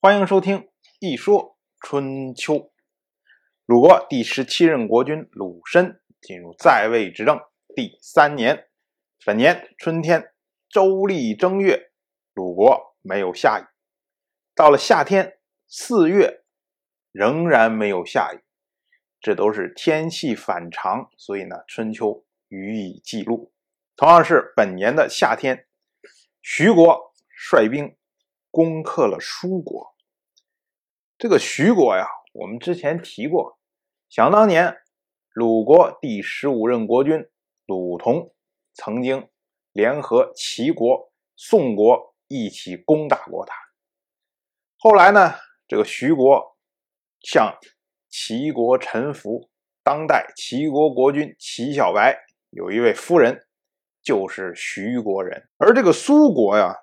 欢迎收听《一说春秋》。鲁国第十七任国君鲁申进入在位执政第三年，本年春天，周历正月，鲁国没有下雨。到了夏天四月，仍然没有下雨，这都是天气反常，所以呢，《春秋》予以记录。同样是本年的夏天，徐国率兵。攻克了舒国。这个徐国呀，我们之前提过。想当年，鲁国第十五任国君鲁同曾经联合齐国、宋国一起攻打过他。后来呢，这个徐国向齐国臣服。当代齐国国君齐小白有一位夫人，就是徐国人。而这个苏国呀。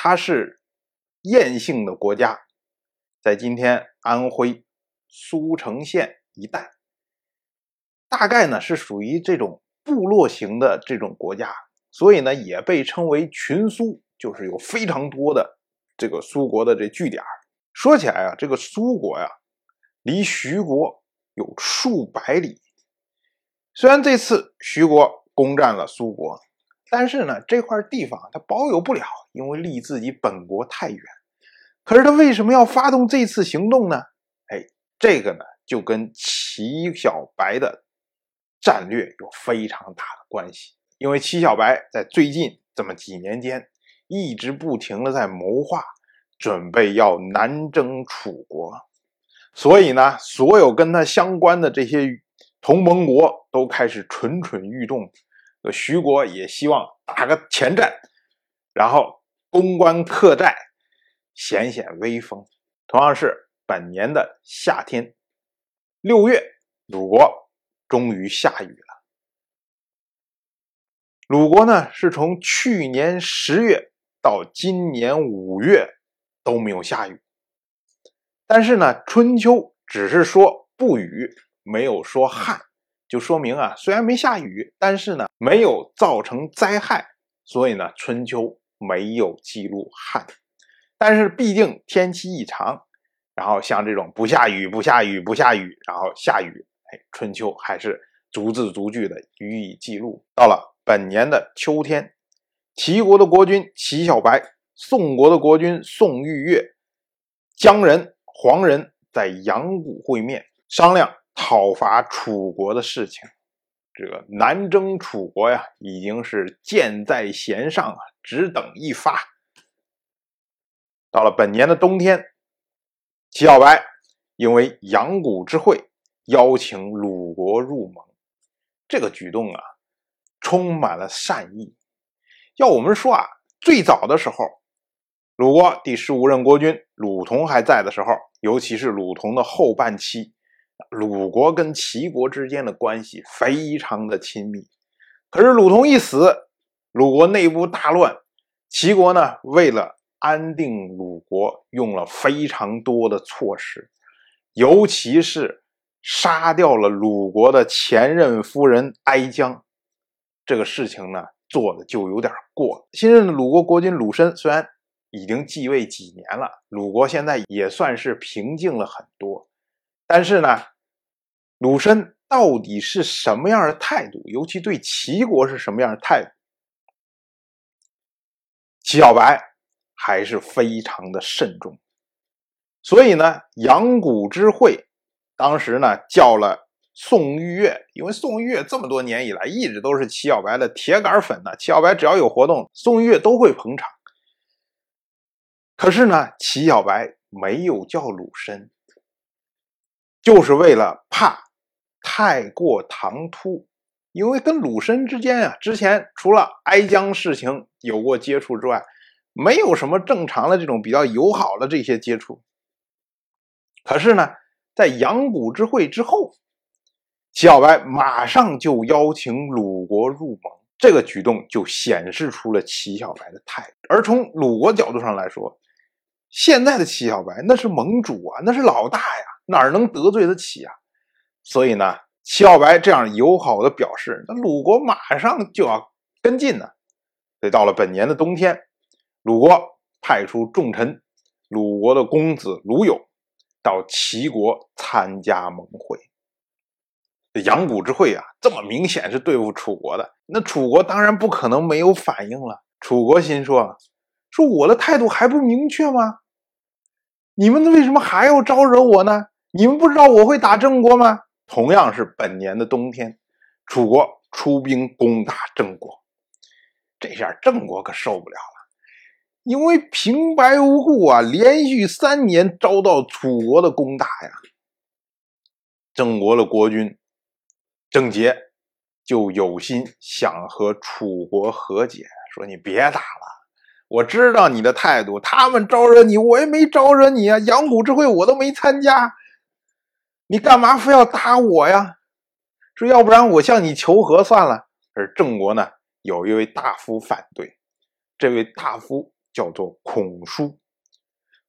它是燕姓的国家，在今天安徽苏城县一带，大概呢是属于这种部落型的这种国家，所以呢也被称为群苏，就是有非常多的这个苏国的这据点。说起来啊，这个苏国呀，离徐国有数百里。虽然这次徐国攻占了苏国。但是呢，这块地方他保有不了，因为离自己本国太远。可是他为什么要发动这次行动呢？哎，这个呢，就跟齐小白的战略有非常大的关系。因为齐小白在最近这么几年间，一直不停的在谋划，准备要南征楚国，所以呢，所有跟他相关的这些同盟国都开始蠢蠢欲动。徐国也希望打个前战，然后攻关克寨，显显威风。同样是本年的夏天，六月，鲁国终于下雨了。鲁国呢，是从去年十月到今年五月都没有下雨，但是呢，《春秋》只是说不雨，没有说旱。就说明啊，虽然没下雨，但是呢，没有造成灾害，所以呢，春秋没有记录旱。但是毕竟天气异常，然后像这种不下雨、不下雨、不下雨，然后下雨，哎，春秋还是逐字逐句的予以记录。到了本年的秋天，齐国的国君齐小白、宋国的国君宋玉月、姜人、黄人在阳谷会面商量。讨伐楚国的事情，这个南征楚国呀，已经是箭在弦上啊，只等一发。到了本年的冬天，齐小白因为阳谷之会，邀请鲁国入盟，这个举动啊，充满了善意。要我们说啊，最早的时候，鲁国第十五任国君鲁同还在的时候，尤其是鲁同的后半期。鲁国跟齐国之间的关系非常的亲密，可是鲁同一死，鲁国内部大乱。齐国呢，为了安定鲁国，用了非常多的措施，尤其是杀掉了鲁国的前任夫人哀姜。这个事情呢，做的就有点过。新任的鲁国国君鲁申虽然已经继位几年了，鲁国现在也算是平静了很多。但是呢，鲁申到底是什么样的态度？尤其对齐国是什么样的态度？齐小白还是非常的慎重。所以呢，阳谷之会，当时呢叫了宋玉月，因为宋玉月这么多年以来一直都是齐小白的铁杆粉呢。齐小白只要有活动，宋玉月都会捧场。可是呢，齐小白没有叫鲁申。就是为了怕太过唐突，因为跟鲁申之间啊，之前除了哀姜事情有过接触之外，没有什么正常的这种比较友好的这些接触。可是呢，在阳谷之会之后，齐小白马上就邀请鲁国入盟，这个举动就显示出了齐小白的态度。而从鲁国角度上来说，现在的齐小白那是盟主啊，那是老大呀。哪能得罪得起啊？所以呢，齐小白这样友好的表示，那鲁国马上就要跟进呢。所以到了本年的冬天，鲁国派出重臣鲁国的公子鲁友到齐国参加盟会。这阳谷之会啊，这么明显是对付楚国的，那楚国当然不可能没有反应了。楚国心说：“说我的态度还不明确吗？你们为什么还要招惹我呢？你们不知道我会打郑国吗？”同样是本年的冬天，楚国出兵攻打郑国，这下郑国可受不了了，因为平白无故啊，连续三年遭到楚国的攻打呀，郑国的国君。郑杰就有心想和楚国和解，说：“你别打了，我知道你的态度。他们招惹你，我也没招惹你啊。阳谷之会我都没参加，你干嘛非要打我呀？说要不然我向你求和算了。”而郑国呢，有一位大夫反对，这位大夫叫做孔叔。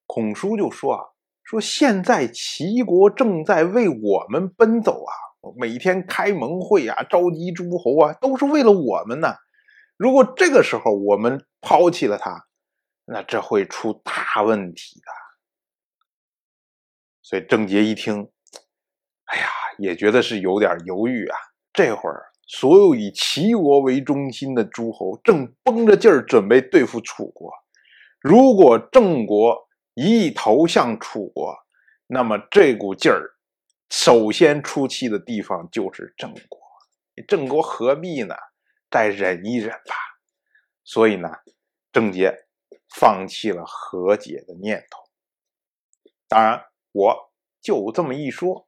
孔叔就说：“啊，说现在齐国正在为我们奔走啊。”每天开盟会啊，召集诸侯啊，都是为了我们呢。如果这个时候我们抛弃了他，那这会出大问题的。所以郑杰一听，哎呀，也觉得是有点犹豫啊。这会儿，所有以齐国为中心的诸侯正绷着劲儿准备对付楚国。如果郑国一投向楚国，那么这股劲儿。首先出气的地方就是郑国，郑国何必呢？再忍一忍吧。所以呢，郑杰放弃了和解的念头。当然，我就这么一说，